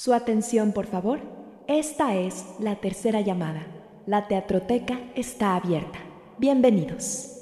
Su atención, por favor. Esta es la tercera llamada. La teatroteca está abierta. Bienvenidos.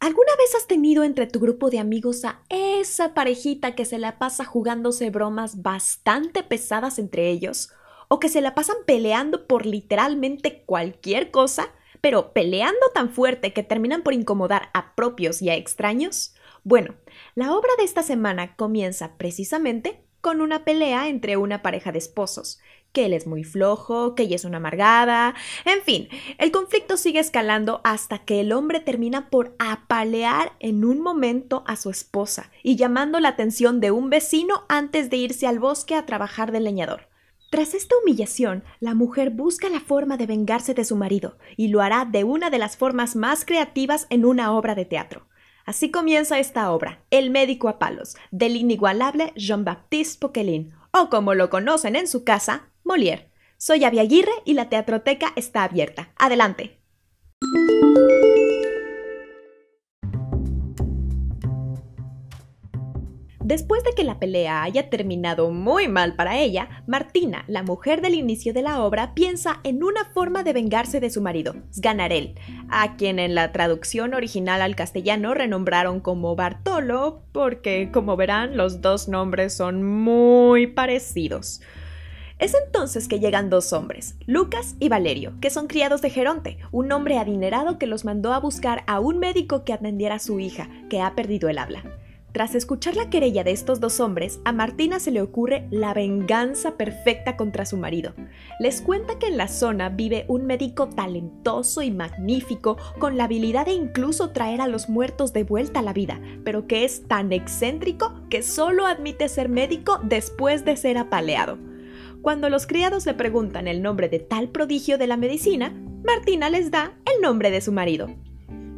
¿Alguna vez has tenido entre tu grupo de amigos a esa parejita que se la pasa jugándose bromas bastante pesadas entre ellos? ¿O que se la pasan peleando por literalmente cualquier cosa? pero peleando tan fuerte que terminan por incomodar a propios y a extraños? Bueno, la obra de esta semana comienza precisamente con una pelea entre una pareja de esposos, que él es muy flojo, que ella es una amargada, en fin, el conflicto sigue escalando hasta que el hombre termina por apalear en un momento a su esposa y llamando la atención de un vecino antes de irse al bosque a trabajar de leñador. Tras esta humillación, la mujer busca la forma de vengarse de su marido y lo hará de una de las formas más creativas en una obra de teatro. Así comienza esta obra, El médico a palos, del inigualable Jean-Baptiste Poquelin, o como lo conocen en su casa, Molière. Soy Avi Aguirre y la teatroteca está abierta. Adelante. Después de que la pelea haya terminado muy mal para ella, Martina, la mujer del inicio de la obra, piensa en una forma de vengarse de su marido, Sganarelle, a quien en la traducción original al castellano renombraron como Bartolo, porque, como verán, los dos nombres son muy parecidos. Es entonces que llegan dos hombres, Lucas y Valerio, que son criados de Geronte, un hombre adinerado que los mandó a buscar a un médico que atendiera a su hija, que ha perdido el habla. Tras escuchar la querella de estos dos hombres, a Martina se le ocurre la venganza perfecta contra su marido. Les cuenta que en la zona vive un médico talentoso y magnífico, con la habilidad de incluso traer a los muertos de vuelta a la vida, pero que es tan excéntrico que solo admite ser médico después de ser apaleado. Cuando los criados le preguntan el nombre de tal prodigio de la medicina, Martina les da el nombre de su marido,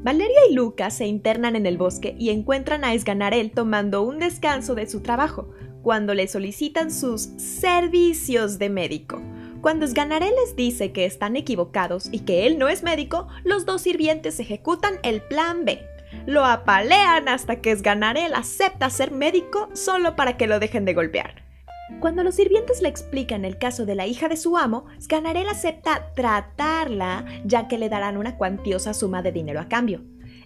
Valeria y Lucas se internan en el bosque y encuentran a Esganarel tomando un descanso de su trabajo, cuando le solicitan sus servicios de médico. Cuando Esganarel les dice que están equivocados y que él no es médico, los dos sirvientes ejecutan el plan B. Lo apalean hasta que Esganarel acepta ser médico solo para que lo dejen de golpear. Cuando los sirvientes le explican el caso de la hija de su amo, Sganarelle acepta tratarla, ya que le darán una cuantiosa suma de dinero a cambio.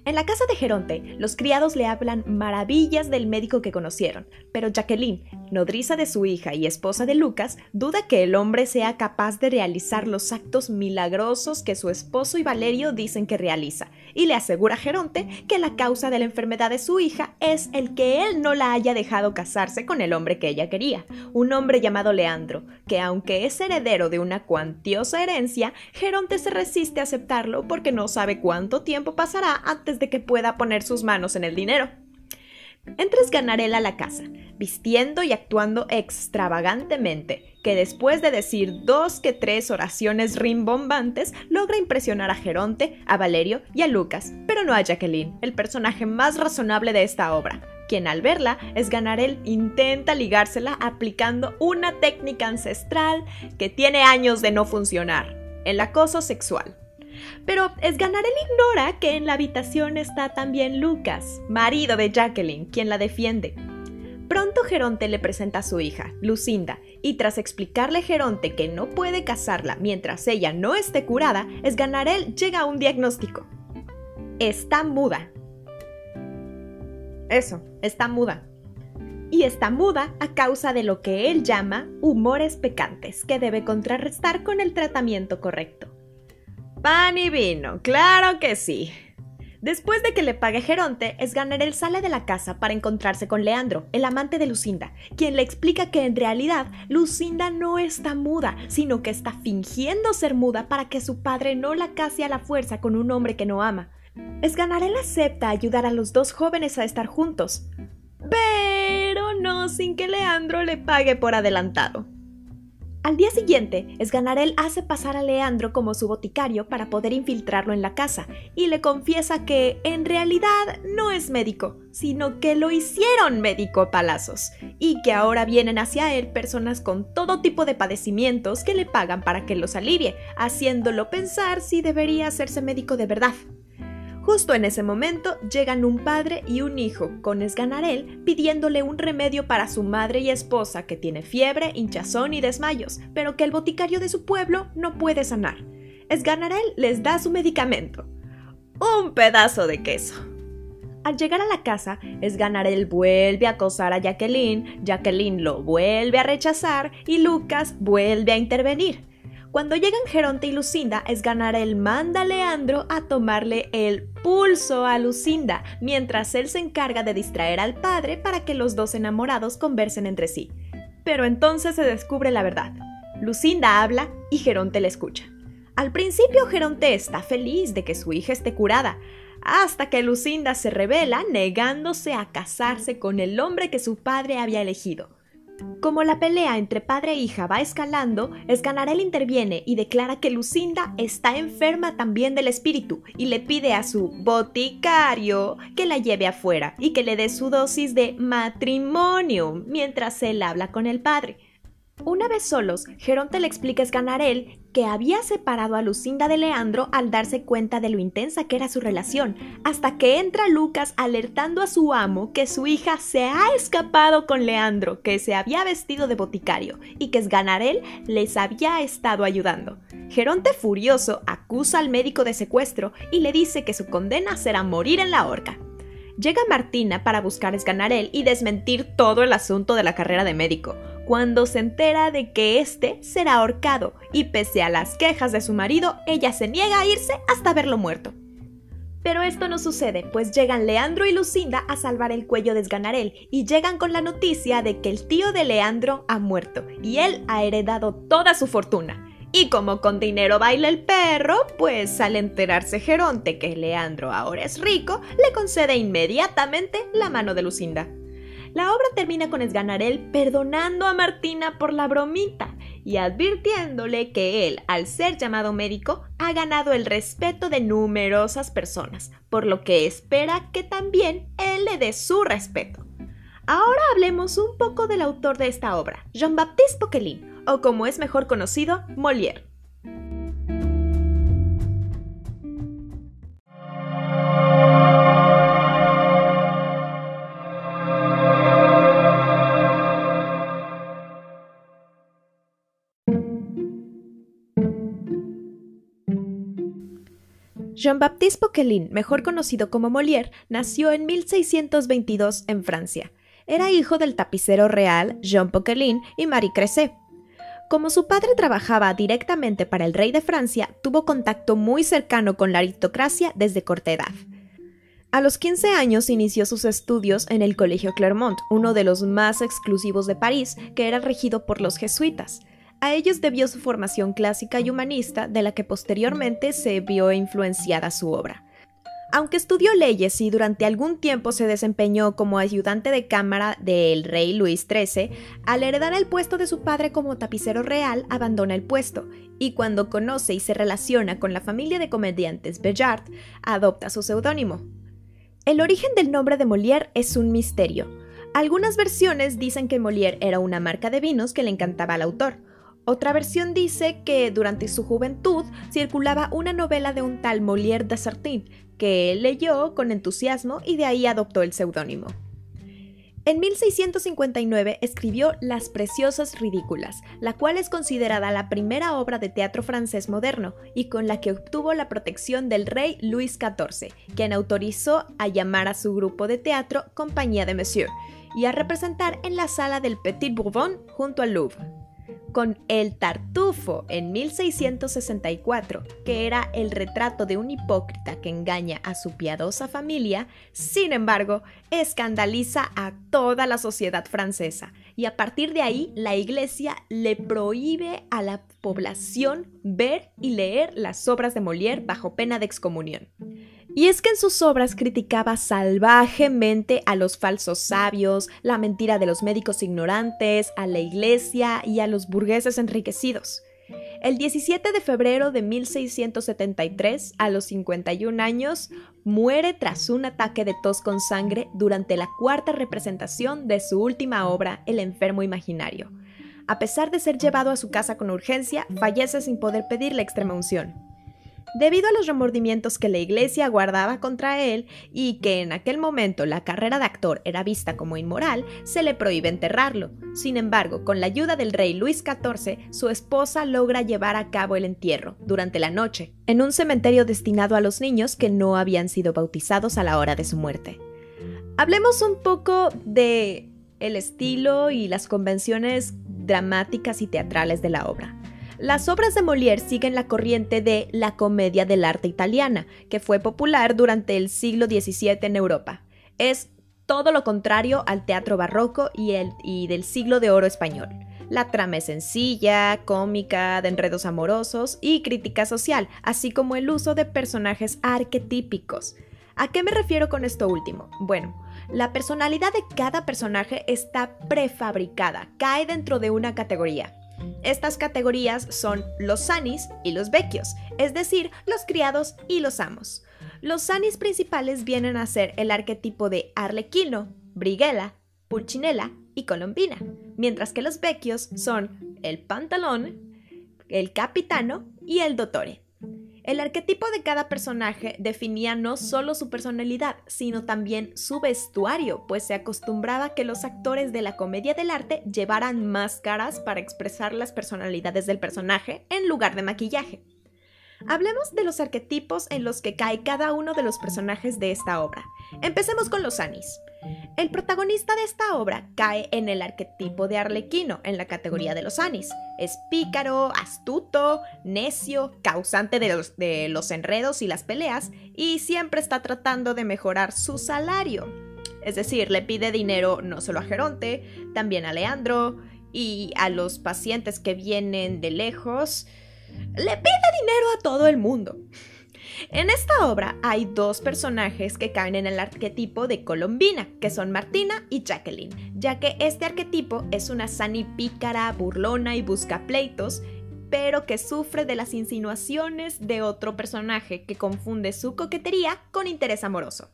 En la casa de Geronte, los criados le hablan maravillas del médico que conocieron, pero Jacqueline, nodriza de su hija y esposa de Lucas, duda que el hombre sea capaz de realizar los actos milagrosos que su esposo y Valerio dicen que realiza, y le asegura a Geronte que la causa de la enfermedad de su hija es el que él no la haya dejado casarse con el hombre que ella quería, un hombre llamado Leandro, que aunque es heredero de una cuantiosa herencia, Geronte se resiste a aceptarlo porque no sabe cuánto tiempo pasará antes de que pueda poner sus manos en el dinero. Entres Ganarela a la casa, vistiendo y actuando extravagantemente, que después de decir dos que tres oraciones rimbombantes, logra impresionar a Geronte, a Valerio y a Lucas, pero no a Jacqueline, el personaje más razonable de esta obra, quien al verla es Ganarel intenta ligársela aplicando una técnica ancestral que tiene años de no funcionar, el acoso sexual. Pero Esganarel ignora que en la habitación está también Lucas, marido de Jacqueline, quien la defiende. Pronto Geronte le presenta a su hija, Lucinda, y tras explicarle a Geronte que no puede casarla mientras ella no esté curada, Esganarel llega a un diagnóstico. Está muda. Eso, está muda. Y está muda a causa de lo que él llama humores pecantes, que debe contrarrestar con el tratamiento correcto. Pan y vino, claro que sí. Después de que le pague Geronte, Esganarel sale de la casa para encontrarse con Leandro, el amante de Lucinda, quien le explica que en realidad Lucinda no está muda, sino que está fingiendo ser muda para que su padre no la case a la fuerza con un hombre que no ama. Esganarel acepta ayudar a los dos jóvenes a estar juntos, pero no sin que Leandro le pague por adelantado. Al día siguiente, Esganarel hace pasar a Leandro como su boticario para poder infiltrarlo en la casa y le confiesa que en realidad no es médico, sino que lo hicieron médico palazos y que ahora vienen hacia él personas con todo tipo de padecimientos que le pagan para que los alivie, haciéndolo pensar si debería hacerse médico de verdad. Justo en ese momento llegan un padre y un hijo con Esganarel pidiéndole un remedio para su madre y esposa que tiene fiebre, hinchazón y desmayos, pero que el boticario de su pueblo no puede sanar. Esganarel les da su medicamento. Un pedazo de queso. Al llegar a la casa, Esganarel vuelve a acosar a Jacqueline, Jacqueline lo vuelve a rechazar y Lucas vuelve a intervenir. Cuando llegan Geronte y Lucinda, Esganarel manda a Leandro a tomarle el pulso a Lucinda, mientras él se encarga de distraer al padre para que los dos enamorados conversen entre sí. Pero entonces se descubre la verdad. Lucinda habla y Geronte le escucha. Al principio Geronte está feliz de que su hija esté curada, hasta que Lucinda se revela negándose a casarse con el hombre que su padre había elegido. Como la pelea entre padre e hija va escalando, Esganarel interviene y declara que Lucinda está enferma también del espíritu y le pide a su boticario que la lleve afuera y que le dé su dosis de matrimonio mientras él habla con el padre. Una vez solos, Geronte le explica a Esganarel que había separado a Lucinda de Leandro al darse cuenta de lo intensa que era su relación, hasta que entra Lucas alertando a su amo que su hija se ha escapado con Leandro, que se había vestido de boticario y que Esganarel les había estado ayudando. Geronte furioso acusa al médico de secuestro y le dice que su condena será morir en la horca. Llega Martina para buscar a Esganarel y desmentir todo el asunto de la carrera de médico, cuando se entera de que éste será ahorcado, y pese a las quejas de su marido, ella se niega a irse hasta verlo muerto. Pero esto no sucede, pues llegan Leandro y Lucinda a salvar el cuello de Esganarel y llegan con la noticia de que el tío de Leandro ha muerto y él ha heredado toda su fortuna. Y como con dinero baila el perro, pues al enterarse Geronte que Leandro ahora es rico, le concede inmediatamente la mano de Lucinda. La obra termina con Esganarel perdonando a Martina por la bromita y advirtiéndole que él, al ser llamado médico, ha ganado el respeto de numerosas personas, por lo que espera que también él le dé su respeto. Ahora hablemos un poco del autor de esta obra, Jean-Baptiste Poquelin, o como es mejor conocido, Molière. Jean-Baptiste Poquelin, mejor conocido como Molière, nació en 1622 en Francia. Era hijo del tapicero real Jean Poquelin y Marie Cressé. Como su padre trabajaba directamente para el rey de Francia, tuvo contacto muy cercano con la aristocracia desde corta edad. A los 15 años inició sus estudios en el Colegio Clermont, uno de los más exclusivos de París, que era regido por los jesuitas. A ellos debió su formación clásica y humanista, de la que posteriormente se vio influenciada su obra. Aunque estudió leyes y durante algún tiempo se desempeñó como ayudante de cámara del rey Luis XIII, al heredar el puesto de su padre como tapicero real, abandona el puesto, y cuando conoce y se relaciona con la familia de comediantes Bellard, adopta su seudónimo. El origen del nombre de Molière es un misterio. Algunas versiones dicen que Molière era una marca de vinos que le encantaba al autor, otra versión dice que durante su juventud circulaba una novela de un tal Molière de Sartine, que él leyó con entusiasmo y de ahí adoptó el seudónimo. En 1659 escribió Las Preciosas Ridículas, la cual es considerada la primera obra de teatro francés moderno y con la que obtuvo la protección del rey Luis XIV, quien autorizó a llamar a su grupo de teatro Compañía de Monsieur y a representar en la sala del Petit Bourbon junto al Louvre con El Tartufo en 1664, que era el retrato de un hipócrita que engaña a su piadosa familia, sin embargo, escandaliza a toda la sociedad francesa y a partir de ahí la Iglesia le prohíbe a la población ver y leer las obras de Molière bajo pena de excomunión. Y es que en sus obras criticaba salvajemente a los falsos sabios, la mentira de los médicos ignorantes, a la iglesia y a los burgueses enriquecidos. El 17 de febrero de 1673, a los 51 años, muere tras un ataque de tos con sangre durante la cuarta representación de su última obra, El enfermo imaginario. A pesar de ser llevado a su casa con urgencia, fallece sin poder pedir la extrema unción. Debido a los remordimientos que la iglesia guardaba contra él y que en aquel momento la carrera de actor era vista como inmoral, se le prohíbe enterrarlo. Sin embargo, con la ayuda del rey Luis XIV, su esposa logra llevar a cabo el entierro, durante la noche, en un cementerio destinado a los niños que no habían sido bautizados a la hora de su muerte. Hablemos un poco de el estilo y las convenciones dramáticas y teatrales de la obra. Las obras de Molière siguen la corriente de la comedia del arte italiana, que fue popular durante el siglo XVII en Europa. Es todo lo contrario al teatro barroco y, el, y del siglo de oro español. La trama es sencilla, cómica, de enredos amorosos y crítica social, así como el uso de personajes arquetípicos. ¿A qué me refiero con esto último? Bueno, la personalidad de cada personaje está prefabricada, cae dentro de una categoría. Estas categorías son los sanis y los vecchios, es decir, los criados y los amos. Los sanis principales vienen a ser el arquetipo de arlequino, briguela, pulcinella y colombina, mientras que los vecchios son el pantalón, el capitano y el dottore. El arquetipo de cada personaje definía no solo su personalidad, sino también su vestuario, pues se acostumbraba que los actores de la comedia del arte llevaran máscaras para expresar las personalidades del personaje en lugar de maquillaje. Hablemos de los arquetipos en los que cae cada uno de los personajes de esta obra. Empecemos con los Anis. El protagonista de esta obra cae en el arquetipo de Arlequino, en la categoría de los Anis. Es pícaro, astuto, necio, causante de los, enredos y las peleas, y siempre está tratando de mejorar su salario. Es decir, le pide dinero no solo a Geronte, también a Leandro y a los pacientes que vienen de lejos le pide dinero a todo el mundo. En esta obra hay dos personajes que caen en el arquetipo de Colombina, que son Martina y Jacqueline, ya que este arquetipo es una Sani pícara, burlona y busca pleitos, pero que sufre de las insinuaciones de otro personaje que confunde su coquetería con interés amoroso.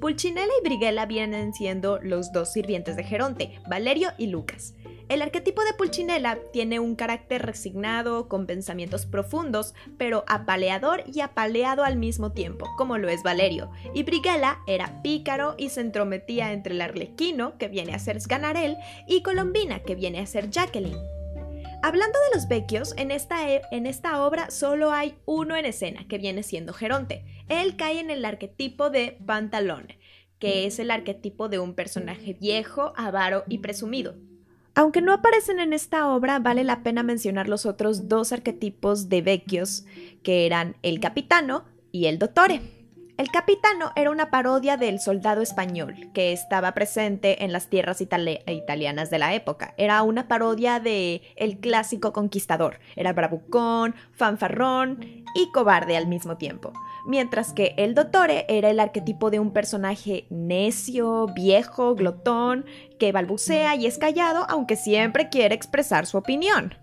Pulcinella y Briguela vienen siendo los dos sirvientes de Geronte, Valerio y Lucas. El arquetipo de Pulcinella tiene un carácter resignado, con pensamientos profundos, pero apaleador y apaleado al mismo tiempo, como lo es Valerio. Y Briguela era pícaro y se entrometía entre el arlequino, que viene a ser Sganarelle, y Colombina, que viene a ser Jacqueline. Hablando de los vecchios, en esta, e, en esta obra solo hay uno en escena, que viene siendo Geronte. Él cae en el arquetipo de Pantalón, que es el arquetipo de un personaje viejo, avaro y presumido. Aunque no aparecen en esta obra, vale la pena mencionar los otros dos arquetipos de vecchios, que eran el capitano y el dottore. El capitano era una parodia del soldado español que estaba presente en las tierras italianas de la época. Era una parodia de el clásico conquistador. Era bravucón, fanfarrón y cobarde al mismo tiempo mientras que el Dottore era el arquetipo de un personaje necio, viejo, glotón, que balbucea y es callado aunque siempre quiere expresar su opinión.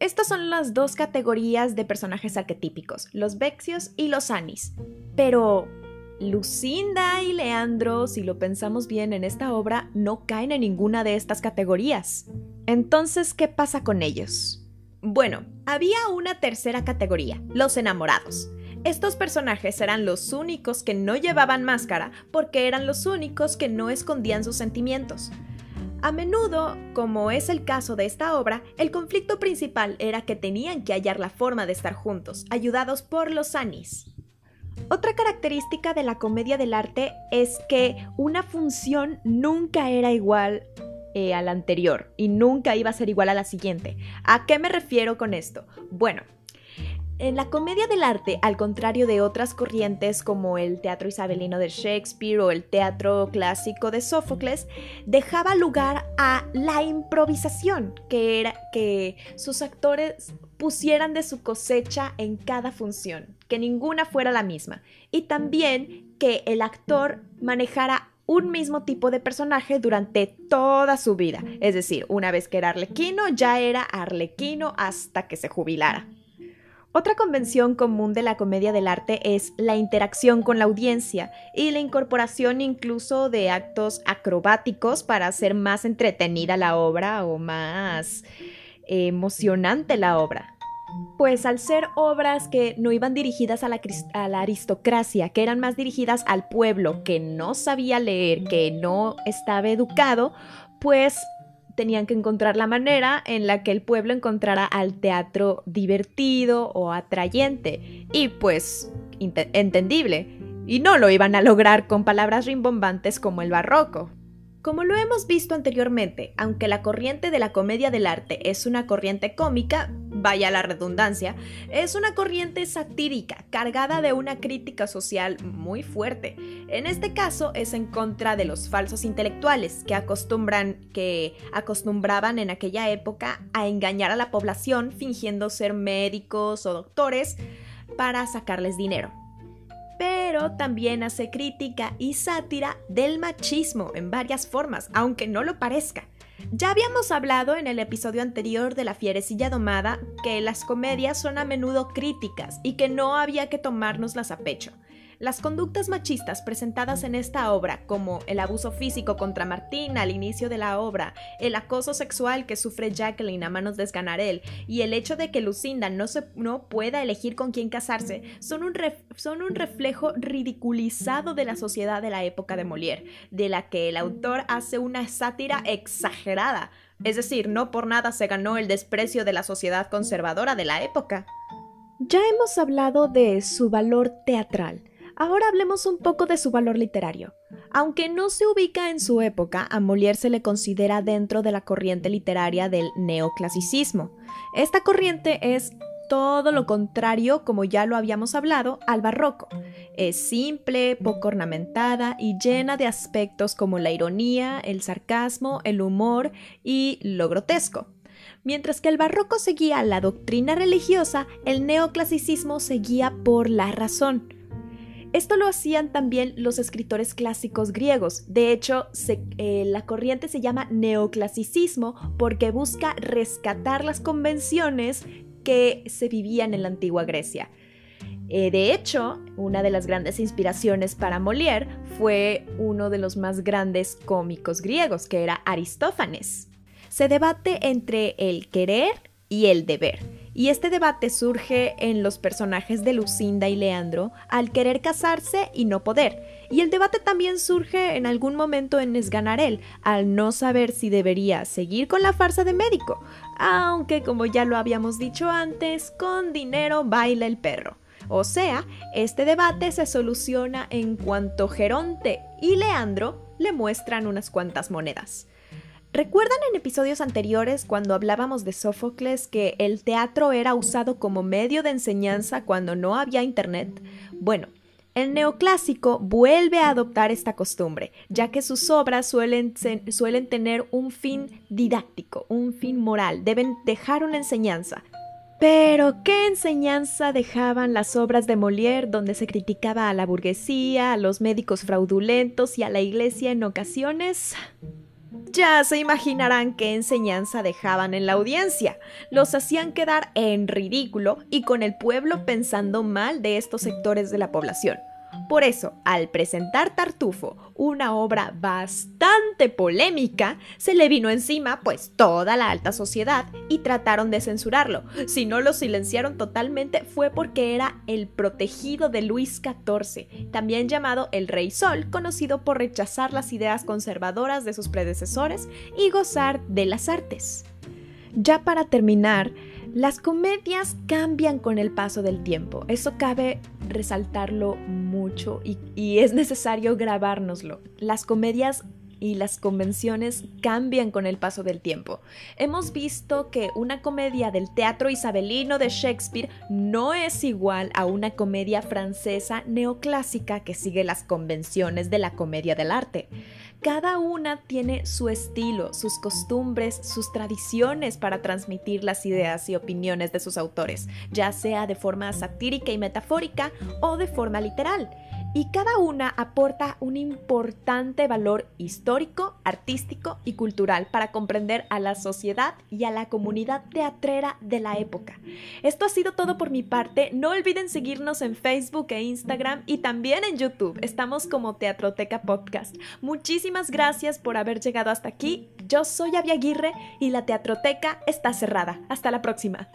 Estas son las dos categorías de personajes arquetípicos, los Vexios y los Anis. Pero Lucinda y Leandro, si lo pensamos bien en esta obra, no caen en ninguna de estas categorías. Entonces, ¿qué pasa con ellos? Bueno, había una tercera categoría, los enamorados. Estos personajes eran los únicos que no llevaban máscara porque eran los únicos que no escondían sus sentimientos. A menudo, como es el caso de esta obra, el conflicto principal era que tenían que hallar la forma de estar juntos, ayudados por los Anis. Otra característica de la comedia del arte es que una función nunca era igual eh, a la anterior y nunca iba a ser igual a la siguiente. ¿A qué me refiero con esto? Bueno, en la comedia del arte, al contrario de otras corrientes como el teatro isabelino de Shakespeare o el teatro clásico de Sófocles, dejaba lugar a la improvisación, que era que sus actores pusieran de su cosecha en cada función, que ninguna fuera la misma, y también que el actor manejara un mismo tipo de personaje durante toda su vida. Es decir, una vez que era arlequino, ya era arlequino hasta que se jubilara. Otra convención común de la comedia del arte es la interacción con la audiencia y la incorporación incluso de actos acrobáticos para hacer más entretenida la obra o más emocionante la obra. Pues al ser obras que no iban dirigidas a la, a la, aristocracia, que eran más dirigidas al pueblo que no sabía leer, que no estaba educado, pues tenían que encontrar la manera en la que el pueblo encontrara al teatro divertido o atrayente. Y pues, entendible. Y no lo iban a lograr con palabras rimbombantes como el barroco. Como lo hemos visto anteriormente, aunque la corriente de la comedia del arte es una corriente cómica, vaya la redundancia, es una corriente satírica, cargada de una crítica social muy fuerte. En este caso es en contra de los falsos intelectuales que acostumbran que acostumbraban en aquella época a engañar a la población fingiendo ser médicos o doctores para sacarles dinero pero también hace crítica y sátira del machismo en varias formas, aunque no lo parezca. Ya habíamos hablado en el episodio anterior de La fierecilla domada que las comedias son a menudo críticas y que no había que tomárnoslas a pecho. Las conductas machistas presentadas en esta obra, como el abuso físico contra Martín al inicio de la obra, el acoso sexual que sufre Jacqueline a manos de Sganarelle y el hecho de que Lucinda no, se, no pueda elegir con quién casarse, son un, son un reflejo ridiculizado de la sociedad de la época de Molière, de la que el autor hace una sátira exagerada. Es decir, no por nada se ganó el desprecio de la sociedad conservadora de la época. Ya hemos hablado de su valor teatral, Ahora hablemos un poco de su valor literario. Aunque no se ubica en su época, a Molière se le considera dentro de la corriente literaria del neoclasicismo. Esta corriente es todo lo contrario, como ya lo habíamos hablado, al barroco. Es simple, poco ornamentada y llena de aspectos como la ironía, el sarcasmo, el humor y lo grotesco. Mientras que el barroco seguía la doctrina religiosa, el neoclasicismo seguía por la razón. Esto lo hacían también los escritores clásicos griegos. De hecho, eh, la corriente se llama neoclasicismo porque busca rescatar las convenciones que se vivían en la antigua Grecia. Eh, de hecho, una de las grandes inspiraciones para Molière fue uno de los más grandes cómicos griegos, que era Aristófanes. Se debate entre el querer y el deber. Y este debate surge en los personajes de Lucinda y Leandro al querer casarse y no poder. Y el debate también surge en algún momento en Esganarel, al no saber si debería seguir con la farsa de médico, aunque como ya lo habíamos dicho antes, con dinero baila el perro. O sea, este debate se soluciona en cuanto Geronte y Leandro le muestran unas cuantas monedas. ¿Recuerdan en episodios anteriores cuando hablábamos de Sófocles que el teatro era usado como medio de enseñanza cuando no había internet? Bueno, el neoclásico vuelve a adoptar esta costumbre, ya que sus obras suelen, suelen, tener un fin didáctico, un fin moral, deben dejar una enseñanza. Pero, ¿qué enseñanza dejaban las obras de Molière donde se criticaba a la burguesía, a los médicos fraudulentos y a la iglesia en ocasiones? Ya se imaginarán qué enseñanza dejaban en la audiencia. Los hacían quedar en ridículo y con el pueblo pensando mal de estos sectores de la población. Por eso, al presentar Tartufo, una obra bastante polémica, se le vino encima pues toda la alta sociedad y trataron de censurarlo. Si no lo silenciaron totalmente fue porque era el protegido de Luis XIV, también llamado el Rey Sol, conocido por rechazar las ideas conservadoras de sus predecesores y gozar de las artes. Ya para terminar, las comedias cambian con el paso del tiempo, eso cabe resaltarlo mucho y, es necesario grabárnoslo. Las comedias y las convenciones cambian con el paso del tiempo. Hemos visto que una comedia del teatro isabelino de Shakespeare no es igual a una comedia francesa neoclásica que sigue las convenciones de la comedia del arte. Cada una tiene su estilo, sus costumbres, sus tradiciones para transmitir las ideas y opiniones de sus autores, ya sea de forma satírica y metafórica o de forma literal y cada una aporta un importante valor histórico, artístico y cultural para comprender a la sociedad y a la comunidad teatrera de la época. Esto ha sido todo por mi parte. No olviden seguirnos en Facebook e Instagram y también en YouTube. Estamos como Teatroteca Podcast. Muchísimas gracias por haber llegado hasta aquí. Yo soy Avia Aguirre y la Teatroteca está cerrada. Hasta la próxima.